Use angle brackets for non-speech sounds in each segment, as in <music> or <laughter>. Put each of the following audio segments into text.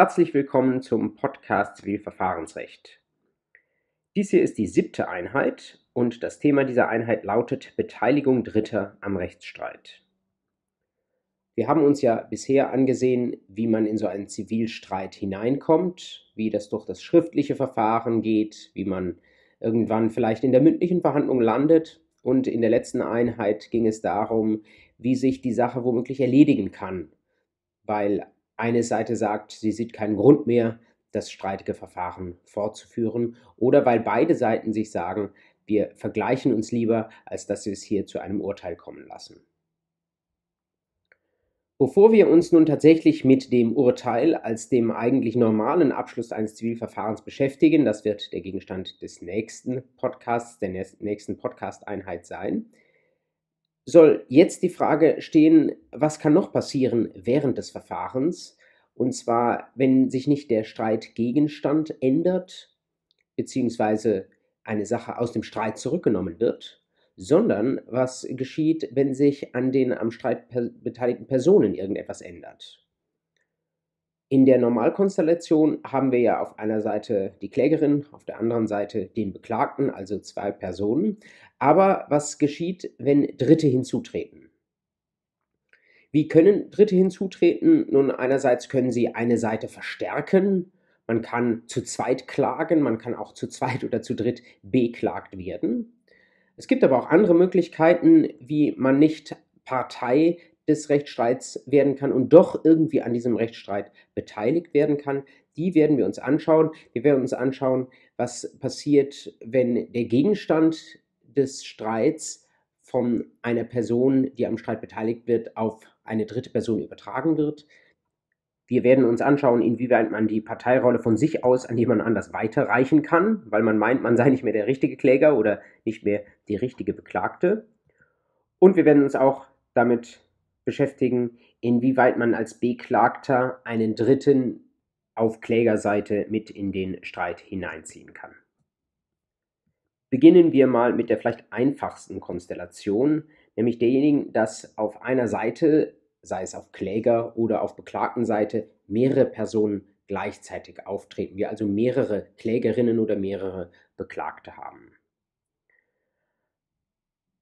Herzlich willkommen zum Podcast Zivilverfahrensrecht. Dies hier ist die siebte Einheit und das Thema dieser Einheit lautet Beteiligung Dritter am Rechtsstreit. Wir haben uns ja bisher angesehen, wie man in so einen Zivilstreit hineinkommt, wie das durch das schriftliche Verfahren geht, wie man irgendwann vielleicht in der mündlichen Verhandlung landet und in der letzten Einheit ging es darum, wie sich die Sache womöglich erledigen kann, weil eine Seite sagt, sie sieht keinen Grund mehr, das streitige Verfahren fortzuführen, oder weil beide Seiten sich sagen, wir vergleichen uns lieber, als dass wir es hier zu einem Urteil kommen lassen. Bevor wir uns nun tatsächlich mit dem Urteil als dem eigentlich normalen Abschluss eines Zivilverfahrens beschäftigen, das wird der Gegenstand des nächsten Podcasts, der nächsten Podcast-Einheit sein, soll jetzt die Frage stehen, was kann noch passieren während des Verfahrens? Und zwar, wenn sich nicht der Streitgegenstand ändert, beziehungsweise eine Sache aus dem Streit zurückgenommen wird, sondern was geschieht, wenn sich an den am Streit beteiligten Personen irgendetwas ändert. In der Normalkonstellation haben wir ja auf einer Seite die Klägerin, auf der anderen Seite den Beklagten, also zwei Personen. Aber was geschieht, wenn Dritte hinzutreten? Wie können Dritte hinzutreten? Nun, einerseits können sie eine Seite verstärken, man kann zu zweit klagen, man kann auch zu zweit oder zu dritt beklagt werden. Es gibt aber auch andere Möglichkeiten, wie man nicht Partei des Rechtsstreits werden kann und doch irgendwie an diesem Rechtsstreit beteiligt werden kann. Die werden wir uns anschauen. Wir werden uns anschauen, was passiert, wenn der Gegenstand des Streits von einer Person, die am Streit beteiligt wird, auf eine dritte Person übertragen wird. Wir werden uns anschauen, inwieweit man die Parteirolle von sich aus an jemand anders weiterreichen kann, weil man meint, man sei nicht mehr der richtige Kläger oder nicht mehr die richtige Beklagte. Und wir werden uns auch damit beschäftigen, inwieweit man als Beklagter einen Dritten auf Klägerseite mit in den Streit hineinziehen kann. Beginnen wir mal mit der vielleicht einfachsten Konstellation, nämlich derjenigen, dass auf einer Seite, sei es auf Kläger- oder auf Beklagtenseite, mehrere Personen gleichzeitig auftreten, wir also mehrere Klägerinnen oder mehrere Beklagte haben.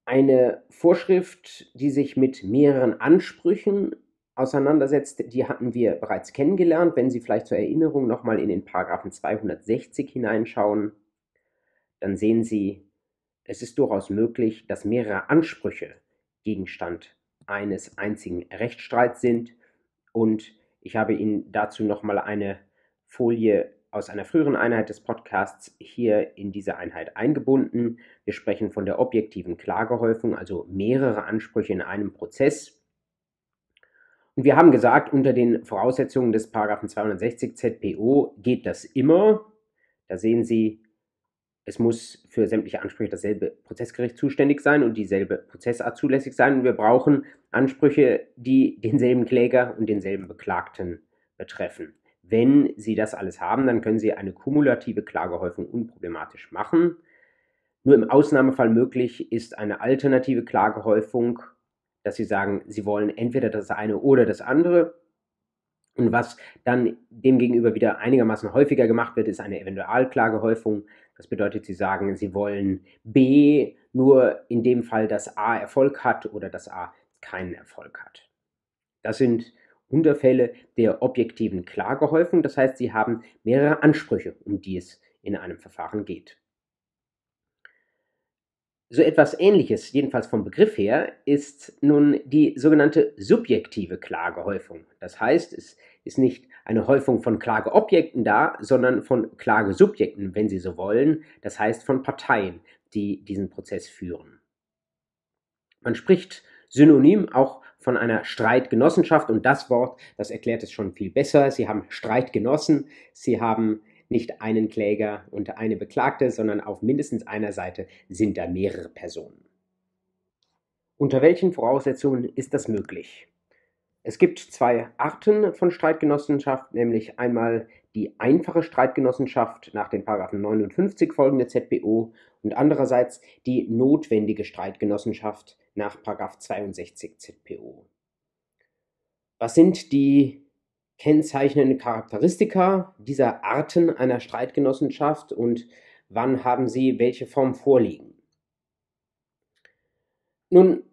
Eine Vorschrift, die sich mit mehreren Ansprüchen auseinandersetzt, die hatten wir bereits kennengelernt. Wenn Sie vielleicht zur Erinnerung nochmal in den Paragraphen 260 hineinschauen, dann sehen Sie, es ist durchaus möglich, dass mehrere Ansprüche Gegenstand eines einzigen Rechtsstreits sind. Und ich habe Ihnen dazu nochmal eine Folie aus einer früheren Einheit des Podcasts hier in diese Einheit eingebunden. Wir sprechen von der objektiven Klagehäufung, also mehrere Ansprüche in einem Prozess. Und wir haben gesagt, unter den Voraussetzungen des 260 ZPO geht das immer. Da sehen Sie, es muss für sämtliche Ansprüche dasselbe Prozessgericht zuständig sein und dieselbe Prozessart zulässig sein. Und wir brauchen Ansprüche, die denselben Kläger und denselben Beklagten betreffen. Wenn Sie das alles haben, dann können Sie eine kumulative Klagehäufung unproblematisch machen. Nur im Ausnahmefall möglich ist eine alternative Klagehäufung, dass Sie sagen, Sie wollen entweder das eine oder das andere. Und was dann demgegenüber wieder einigermaßen häufiger gemacht wird, ist eine Eventualklagehäufung. Das bedeutet, Sie sagen, Sie wollen B nur in dem Fall, dass A Erfolg hat oder dass A keinen Erfolg hat. Das sind Unterfälle der objektiven Klagehäufung. Das heißt, Sie haben mehrere Ansprüche, um die es in einem Verfahren geht. So etwas Ähnliches, jedenfalls vom Begriff her, ist nun die sogenannte subjektive Klagehäufung. Das heißt, es ist nicht eine Häufung von Klageobjekten da, sondern von Klagesubjekten, wenn Sie so wollen. Das heißt von Parteien, die diesen Prozess führen. Man spricht synonym auch von einer Streitgenossenschaft und das Wort, das erklärt es schon viel besser. Sie haben Streitgenossen, sie haben nicht einen Kläger und eine Beklagte, sondern auf mindestens einer Seite sind da mehrere Personen. Unter welchen Voraussetzungen ist das möglich? Es gibt zwei Arten von Streitgenossenschaft, nämlich einmal die einfache Streitgenossenschaft nach den Paragraphen 59 folgende ZPO und andererseits die notwendige Streitgenossenschaft nach 62 ZPO. Was sind die kennzeichnende Charakteristika dieser Arten einer Streitgenossenschaft und wann haben sie welche Form vorliegen? Nun,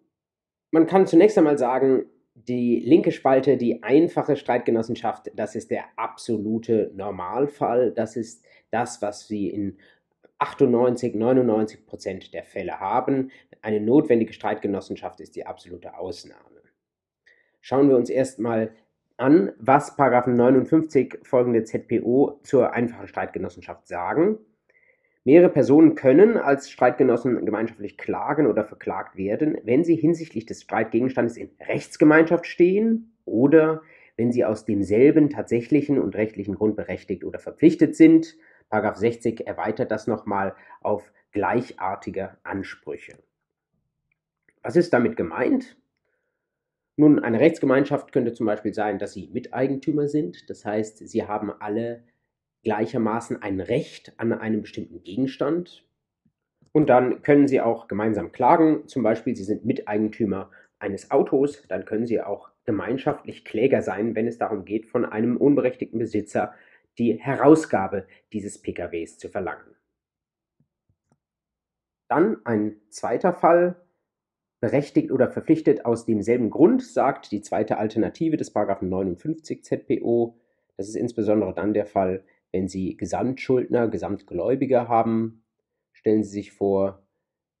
man kann zunächst einmal sagen, die linke Spalte, die einfache Streitgenossenschaft, das ist der absolute Normalfall. Das ist das, was Sie in 98, 99 Prozent der Fälle haben. Eine notwendige Streitgenossenschaft ist die absolute Ausnahme. Schauen wir uns erstmal an, was 59 folgende ZPO zur einfachen Streitgenossenschaft sagen. Mehrere Personen können als Streitgenossen gemeinschaftlich klagen oder verklagt werden, wenn sie hinsichtlich des Streitgegenstandes in Rechtsgemeinschaft stehen oder wenn sie aus demselben tatsächlichen und rechtlichen Grund berechtigt oder verpflichtet sind. Paragraph 60 erweitert das nochmal auf gleichartige Ansprüche. Was ist damit gemeint? Nun, eine Rechtsgemeinschaft könnte zum Beispiel sein, dass sie Miteigentümer sind. Das heißt, sie haben alle gleichermaßen ein Recht an einem bestimmten Gegenstand. Und dann können sie auch gemeinsam klagen. Zum Beispiel, sie sind Miteigentümer eines Autos. Dann können sie auch gemeinschaftlich Kläger sein, wenn es darum geht, von einem unberechtigten Besitzer die Herausgabe dieses PKWs zu verlangen. Dann ein zweiter Fall, berechtigt oder verpflichtet aus demselben Grund, sagt die zweite Alternative des 59 ZPO. Das ist insbesondere dann der Fall, wenn Sie Gesamtschuldner, Gesamtgläubiger haben, stellen Sie sich vor,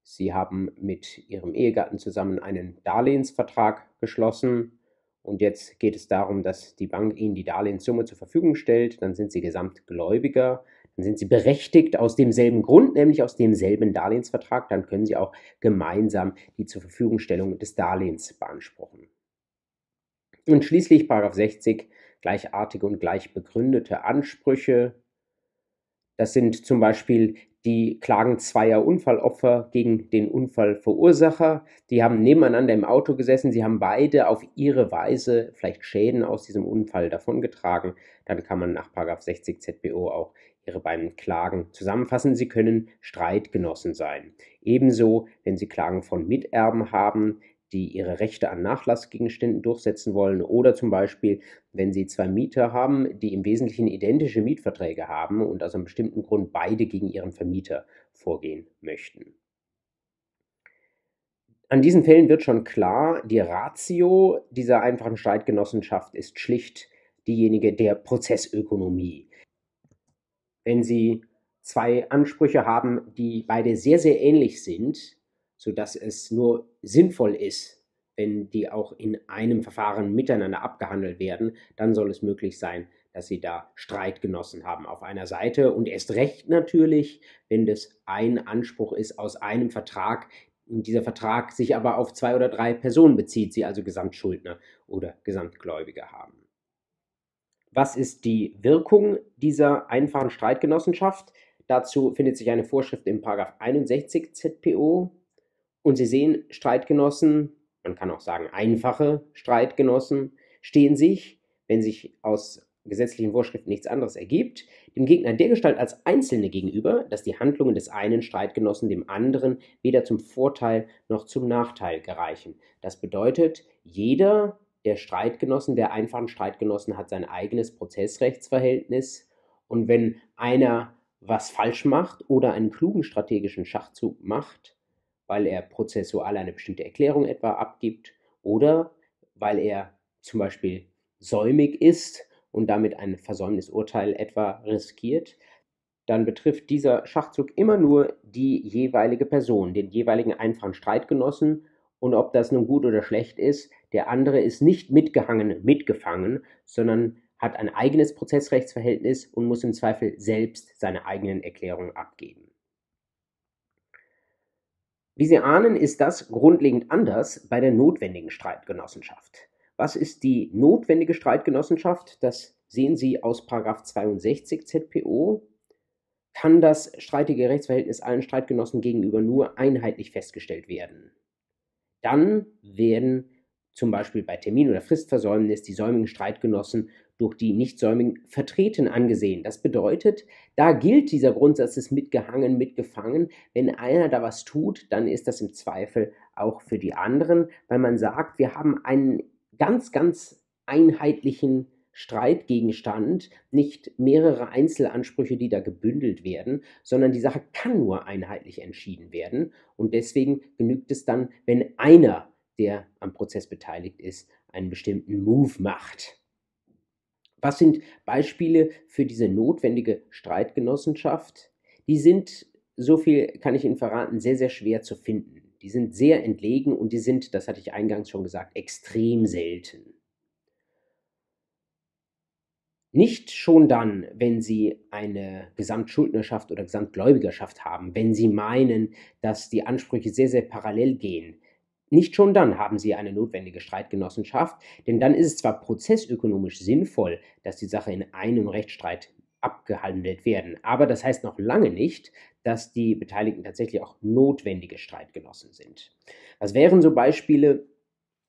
Sie haben mit Ihrem Ehegatten zusammen einen Darlehensvertrag geschlossen und jetzt geht es darum, dass die Bank Ihnen die Darlehenssumme zur Verfügung stellt. Dann sind Sie Gesamtgläubiger, dann sind Sie berechtigt aus demselben Grund, nämlich aus demselben Darlehensvertrag. Dann können Sie auch gemeinsam die zur Verfügungstellung des Darlehens beanspruchen. Und schließlich 60 gleichartige und gleich begründete Ansprüche. Das sind zum Beispiel die Klagen zweier Unfallopfer gegen den Unfallverursacher. Die haben nebeneinander im Auto gesessen, sie haben beide auf ihre Weise vielleicht Schäden aus diesem Unfall davongetragen. Dann kann man nach 60 ZBO auch ihre beiden Klagen zusammenfassen. Sie können Streitgenossen sein. Ebenso, wenn Sie Klagen von Miterben haben, die ihre Rechte an Nachlassgegenständen durchsetzen wollen oder zum Beispiel, wenn sie zwei Mieter haben, die im Wesentlichen identische Mietverträge haben und aus einem bestimmten Grund beide gegen ihren Vermieter vorgehen möchten. An diesen Fällen wird schon klar, die Ratio dieser einfachen Streitgenossenschaft ist schlicht diejenige der Prozessökonomie. Wenn Sie zwei Ansprüche haben, die beide sehr, sehr ähnlich sind, sodass es nur sinnvoll ist, wenn die auch in einem Verfahren miteinander abgehandelt werden, dann soll es möglich sein, dass sie da Streitgenossen haben auf einer Seite und erst recht natürlich, wenn das ein Anspruch ist aus einem Vertrag, und dieser Vertrag sich aber auf zwei oder drei Personen bezieht, sie also Gesamtschuldner oder Gesamtgläubige haben. Was ist die Wirkung dieser einfachen Streitgenossenschaft? Dazu findet sich eine Vorschrift im 61 ZPO und Sie sehen, Streitgenossen, man kann auch sagen einfache Streitgenossen, stehen sich, wenn sich aus gesetzlichen Vorschriften nichts anderes ergibt, dem Gegner dergestalt als Einzelne gegenüber, dass die Handlungen des einen Streitgenossen dem anderen weder zum Vorteil noch zum Nachteil gereichen. Das bedeutet, jeder der Streitgenossen, der einfachen Streitgenossen hat sein eigenes Prozessrechtsverhältnis. Und wenn einer was falsch macht oder einen klugen strategischen Schachzug macht, weil er prozessual eine bestimmte Erklärung etwa abgibt oder weil er zum Beispiel säumig ist und damit ein Versäumnisurteil etwa riskiert, dann betrifft dieser Schachzug immer nur die jeweilige Person, den jeweiligen einfachen Streitgenossen und ob das nun gut oder schlecht ist, der andere ist nicht mitgehangen, mitgefangen, sondern hat ein eigenes Prozessrechtsverhältnis und muss im Zweifel selbst seine eigenen Erklärungen abgeben. Wie Sie ahnen, ist das grundlegend anders bei der notwendigen Streitgenossenschaft. Was ist die notwendige Streitgenossenschaft? Das sehen Sie aus 62 ZPO. Kann das streitige Rechtsverhältnis allen Streitgenossen gegenüber nur einheitlich festgestellt werden? Dann werden zum Beispiel bei Termin- oder Fristversäumnis die säumigen Streitgenossen durch die Nichtsäumigen vertreten angesehen. Das bedeutet, da gilt dieser Grundsatz des mitgehangen, mitgefangen. Wenn einer da was tut, dann ist das im Zweifel auch für die anderen, weil man sagt, wir haben einen ganz, ganz einheitlichen Streitgegenstand nicht mehrere Einzelansprüche, die da gebündelt werden, sondern die Sache kann nur einheitlich entschieden werden. Und deswegen genügt es dann, wenn einer, der am Prozess beteiligt ist, einen bestimmten Move macht. Was sind Beispiele für diese notwendige Streitgenossenschaft? Die sind, so viel kann ich Ihnen verraten, sehr, sehr schwer zu finden. Die sind sehr entlegen und die sind, das hatte ich eingangs schon gesagt, extrem selten. Nicht schon dann, wenn Sie eine Gesamtschuldnerschaft oder Gesamtgläubigerschaft haben, wenn Sie meinen, dass die Ansprüche sehr, sehr parallel gehen. Nicht schon dann haben Sie eine notwendige Streitgenossenschaft, denn dann ist es zwar prozessökonomisch sinnvoll, dass die Sache in einem Rechtsstreit abgehandelt werden, aber das heißt noch lange nicht, dass die Beteiligten tatsächlich auch notwendige Streitgenossen sind. Was wären so Beispiele?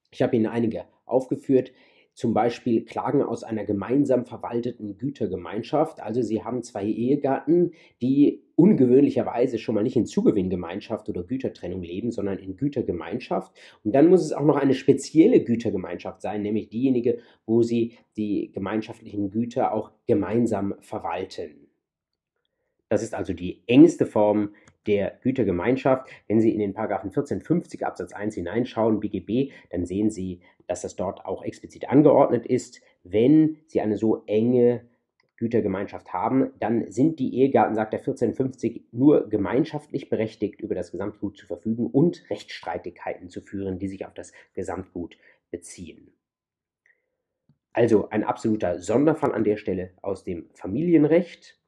Ich habe Ihnen einige aufgeführt zum Beispiel Klagen aus einer gemeinsam verwalteten Gütergemeinschaft. Also Sie haben zwei Ehegatten, die ungewöhnlicherweise schon mal nicht in Zugewinngemeinschaft oder Gütertrennung leben, sondern in Gütergemeinschaft. Und dann muss es auch noch eine spezielle Gütergemeinschaft sein, nämlich diejenige, wo Sie die gemeinschaftlichen Güter auch gemeinsam verwalten. Das ist also die engste Form der Gütergemeinschaft. Wenn Sie in den Paragraphen 1450 Absatz 1 hineinschauen, BGB, dann sehen Sie, dass das dort auch explizit angeordnet ist. Wenn Sie eine so enge Gütergemeinschaft haben, dann sind die Ehegatten, sagt der 1450, nur gemeinschaftlich berechtigt, über das Gesamtgut zu verfügen und Rechtsstreitigkeiten zu führen, die sich auf das Gesamtgut beziehen. Also ein absoluter Sonderfall an der Stelle aus dem Familienrecht.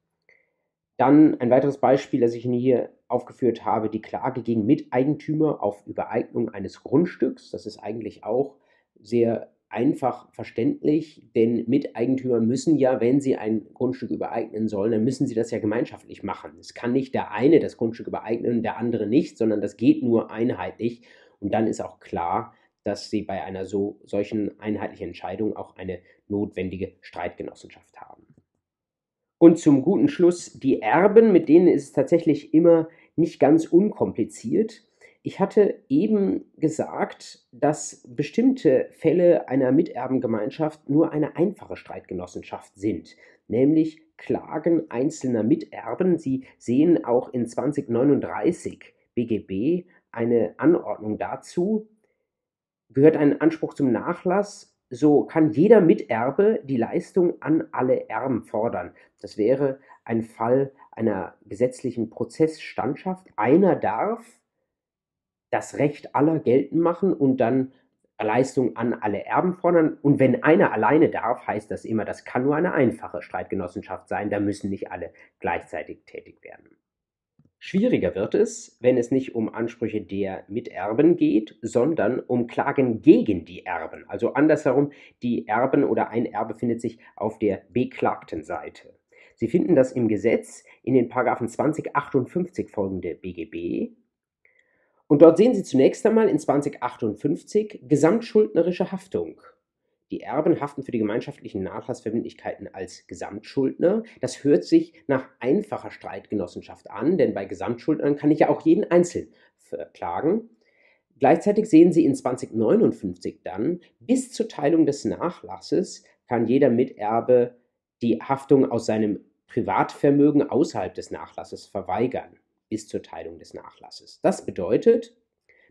Dann ein weiteres Beispiel, das ich Ihnen hier aufgeführt habe, die Klage gegen Miteigentümer auf Übereignung eines Grundstücks. Das ist eigentlich auch sehr einfach verständlich, denn Miteigentümer müssen ja, wenn sie ein Grundstück übereignen sollen, dann müssen sie das ja gemeinschaftlich machen. Es kann nicht der eine das Grundstück übereignen, der andere nicht, sondern das geht nur einheitlich. Und dann ist auch klar, dass sie bei einer so solchen einheitlichen Entscheidung auch eine notwendige Streitgenossenschaft haben. Und zum guten Schluss die Erben, mit denen ist es tatsächlich immer nicht ganz unkompliziert. Ich hatte eben gesagt, dass bestimmte Fälle einer Miterbengemeinschaft nur eine einfache Streitgenossenschaft sind, nämlich Klagen einzelner Miterben. Sie sehen auch in 2039 BGB eine Anordnung dazu. Gehört ein Anspruch zum Nachlass, so kann jeder Miterbe die Leistung an alle Erben fordern. Das wäre ein Fall einer gesetzlichen Prozessstandschaft. Einer darf das Recht aller geltend machen und dann Leistung an alle Erben fordern. Und wenn einer alleine darf, heißt das immer, das kann nur eine einfache Streitgenossenschaft sein, da müssen nicht alle gleichzeitig tätig werden. Schwieriger wird es, wenn es nicht um Ansprüche der Miterben geht, sondern um Klagen gegen die Erben. Also andersherum, die Erben oder ein Erbe findet sich auf der beklagten Seite. Sie finden das im Gesetz in den Paragraphen 2058 folgende BGB. Und dort sehen Sie zunächst einmal in 2058 gesamtschuldnerische Haftung. Die Erben haften für die gemeinschaftlichen Nachlassverbindlichkeiten als Gesamtschuldner. Das hört sich nach einfacher Streitgenossenschaft an, denn bei Gesamtschuldnern kann ich ja auch jeden einzeln verklagen. Gleichzeitig sehen Sie in 2059 dann, bis zur Teilung des Nachlasses kann jeder Miterbe die Haftung aus seinem Privatvermögen außerhalb des Nachlasses verweigern, bis zur Teilung des Nachlasses. Das bedeutet,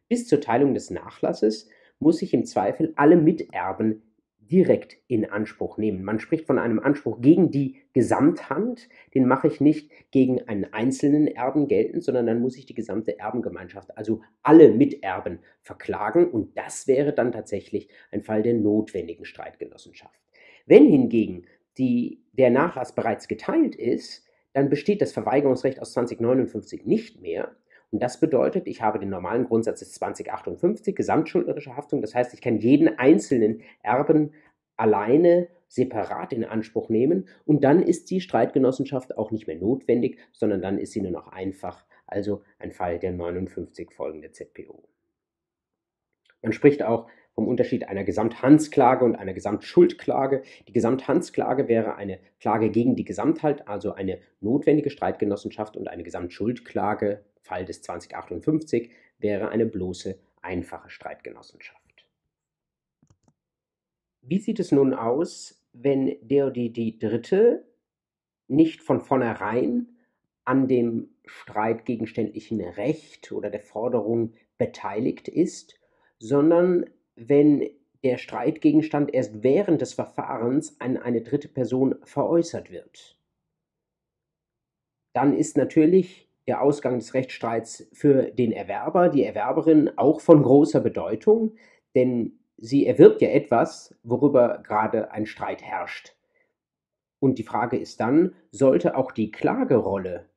bis zur Teilung des Nachlasses muss ich im Zweifel alle Miterben direkt in Anspruch nehmen. Man spricht von einem Anspruch gegen die Gesamthand, den mache ich nicht gegen einen einzelnen Erben geltend, sondern dann muss ich die gesamte Erbengemeinschaft, also alle Miterben verklagen und das wäre dann tatsächlich ein Fall der notwendigen Streitgenossenschaft. Wenn hingegen die, der Nachlass bereits geteilt ist, dann besteht das Verweigerungsrecht aus 2059 nicht mehr. Und das bedeutet, ich habe den normalen Grundsatz des 2058, gesamtschuldnerische Haftung. Das heißt, ich kann jeden einzelnen Erben alleine separat in Anspruch nehmen und dann ist die Streitgenossenschaft auch nicht mehr notwendig, sondern dann ist sie nur noch einfach, also ein Fall der 59 folgende ZPO. Man spricht auch vom Unterschied einer Gesamthandsklage und einer Gesamtschuldklage. Die Gesamthandsklage wäre eine Klage gegen die Gesamtheit, also eine notwendige Streitgenossenschaft und eine Gesamtschuldklage, Fall des 2058, wäre eine bloße einfache Streitgenossenschaft. Wie sieht es nun aus, wenn oder die Dritte nicht von vornherein an dem streitgegenständlichen Recht oder der Forderung beteiligt ist, sondern wenn der Streitgegenstand erst während des Verfahrens an eine dritte Person veräußert wird. Dann ist natürlich der Ausgang des Rechtsstreits für den Erwerber, die Erwerberin auch von großer Bedeutung, denn sie erwirbt ja etwas, worüber gerade ein Streit herrscht. Und die Frage ist dann, sollte auch die Klagerolle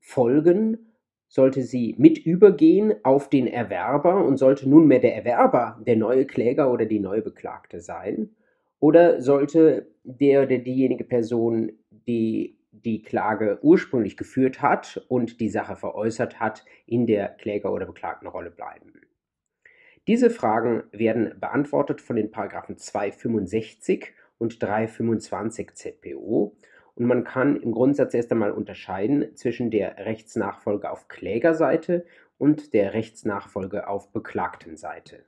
folgen, sollte sie mit übergehen auf den Erwerber und sollte nunmehr der Erwerber der neue Kläger oder die neue Beklagte sein? Oder sollte der oder diejenige Person, die die Klage ursprünglich geführt hat und die Sache veräußert hat, in der Kläger- oder Beklagtenrolle bleiben? Diese Fragen werden beantwortet von den Paragraphen 265 und 325 ZPO und man kann im Grundsatz erst einmal unterscheiden zwischen der Rechtsnachfolge auf Klägerseite und der Rechtsnachfolge auf Beklagtenseite.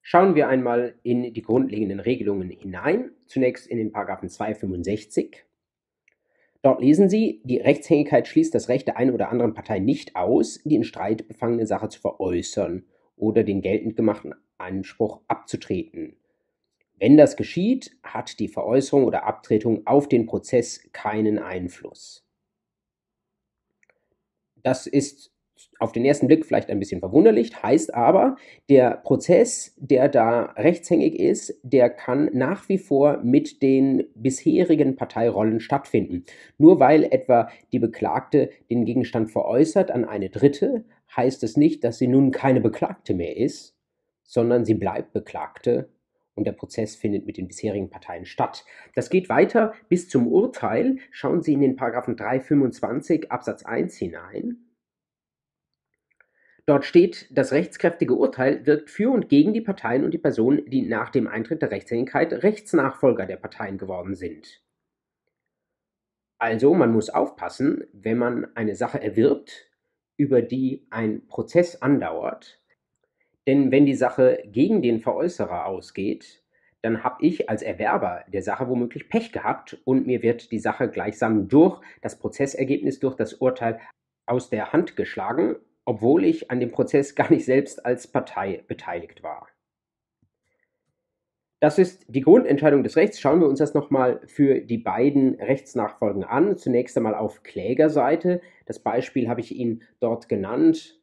Schauen wir einmal in die grundlegenden Regelungen hinein. Zunächst in den Paragraphen 265. Dort lesen Sie, die Rechtshängigkeit schließt das Recht der einen oder anderen Partei nicht aus, die in Streit befangene Sache zu veräußern oder den geltend gemachten Anspruch abzutreten. Wenn das geschieht, hat die Veräußerung oder Abtretung auf den Prozess keinen Einfluss. Das ist auf den ersten Blick vielleicht ein bisschen verwunderlich, heißt aber, der Prozess, der da rechtshängig ist, der kann nach wie vor mit den bisherigen Parteirollen stattfinden. Nur weil etwa die Beklagte den Gegenstand veräußert an eine Dritte, heißt es nicht, dass sie nun keine Beklagte mehr ist, sondern sie bleibt Beklagte und der Prozess findet mit den bisherigen Parteien statt. Das geht weiter bis zum Urteil. Schauen Sie in den Paragraphen 325 Absatz 1 hinein. Dort steht, das rechtskräftige Urteil wirkt für und gegen die Parteien und die Personen, die nach dem Eintritt der Rechtshängigkeit Rechtsnachfolger der Parteien geworden sind. Also, man muss aufpassen, wenn man eine Sache erwirbt, über die ein Prozess andauert, denn wenn die Sache gegen den Veräußerer ausgeht, dann habe ich als Erwerber der Sache womöglich Pech gehabt und mir wird die Sache gleichsam durch das Prozessergebnis, durch das Urteil aus der Hand geschlagen, obwohl ich an dem Prozess gar nicht selbst als Partei beteiligt war. Das ist die Grundentscheidung des Rechts. Schauen wir uns das nochmal für die beiden Rechtsnachfolgen an. Zunächst einmal auf Klägerseite. Das Beispiel habe ich Ihnen dort genannt.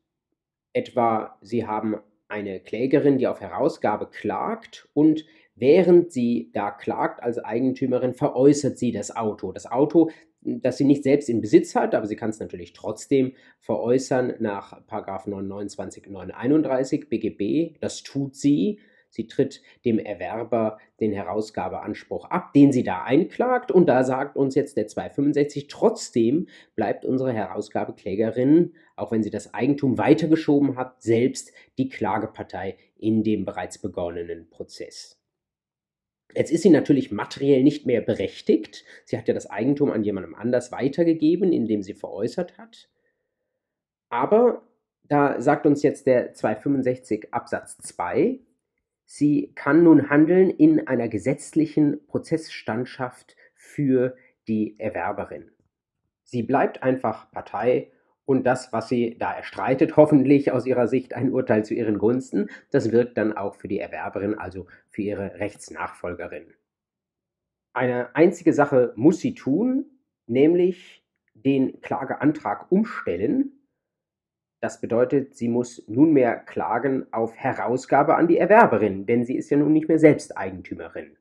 Etwa, Sie haben eine Klägerin, die auf Herausgabe klagt und während sie da klagt als Eigentümerin, veräußert sie das Auto. Das Auto, das sie nicht selbst in Besitz hat, aber sie kann es natürlich trotzdem veräußern nach 929 931 BGB. Das tut sie Sie tritt dem Erwerber den Herausgabeanspruch ab, den sie da einklagt. Und da sagt uns jetzt der 265, trotzdem bleibt unsere Herausgabeklägerin, auch wenn sie das Eigentum weitergeschoben hat, selbst die Klagepartei in dem bereits begonnenen Prozess. Jetzt ist sie natürlich materiell nicht mehr berechtigt. Sie hat ja das Eigentum an jemandem anders weitergegeben, indem sie veräußert hat. Aber da sagt uns jetzt der 265 Absatz 2, Sie kann nun handeln in einer gesetzlichen Prozessstandschaft für die Erwerberin. Sie bleibt einfach Partei und das, was sie da erstreitet, hoffentlich aus ihrer Sicht ein Urteil zu ihren Gunsten, das wirkt dann auch für die Erwerberin, also für ihre Rechtsnachfolgerin. Eine einzige Sache muss sie tun, nämlich den Klageantrag umstellen das bedeutet, sie muss nunmehr klagen auf Herausgabe an die Erwerberin, denn sie ist ja nun nicht mehr selbst Eigentümerin.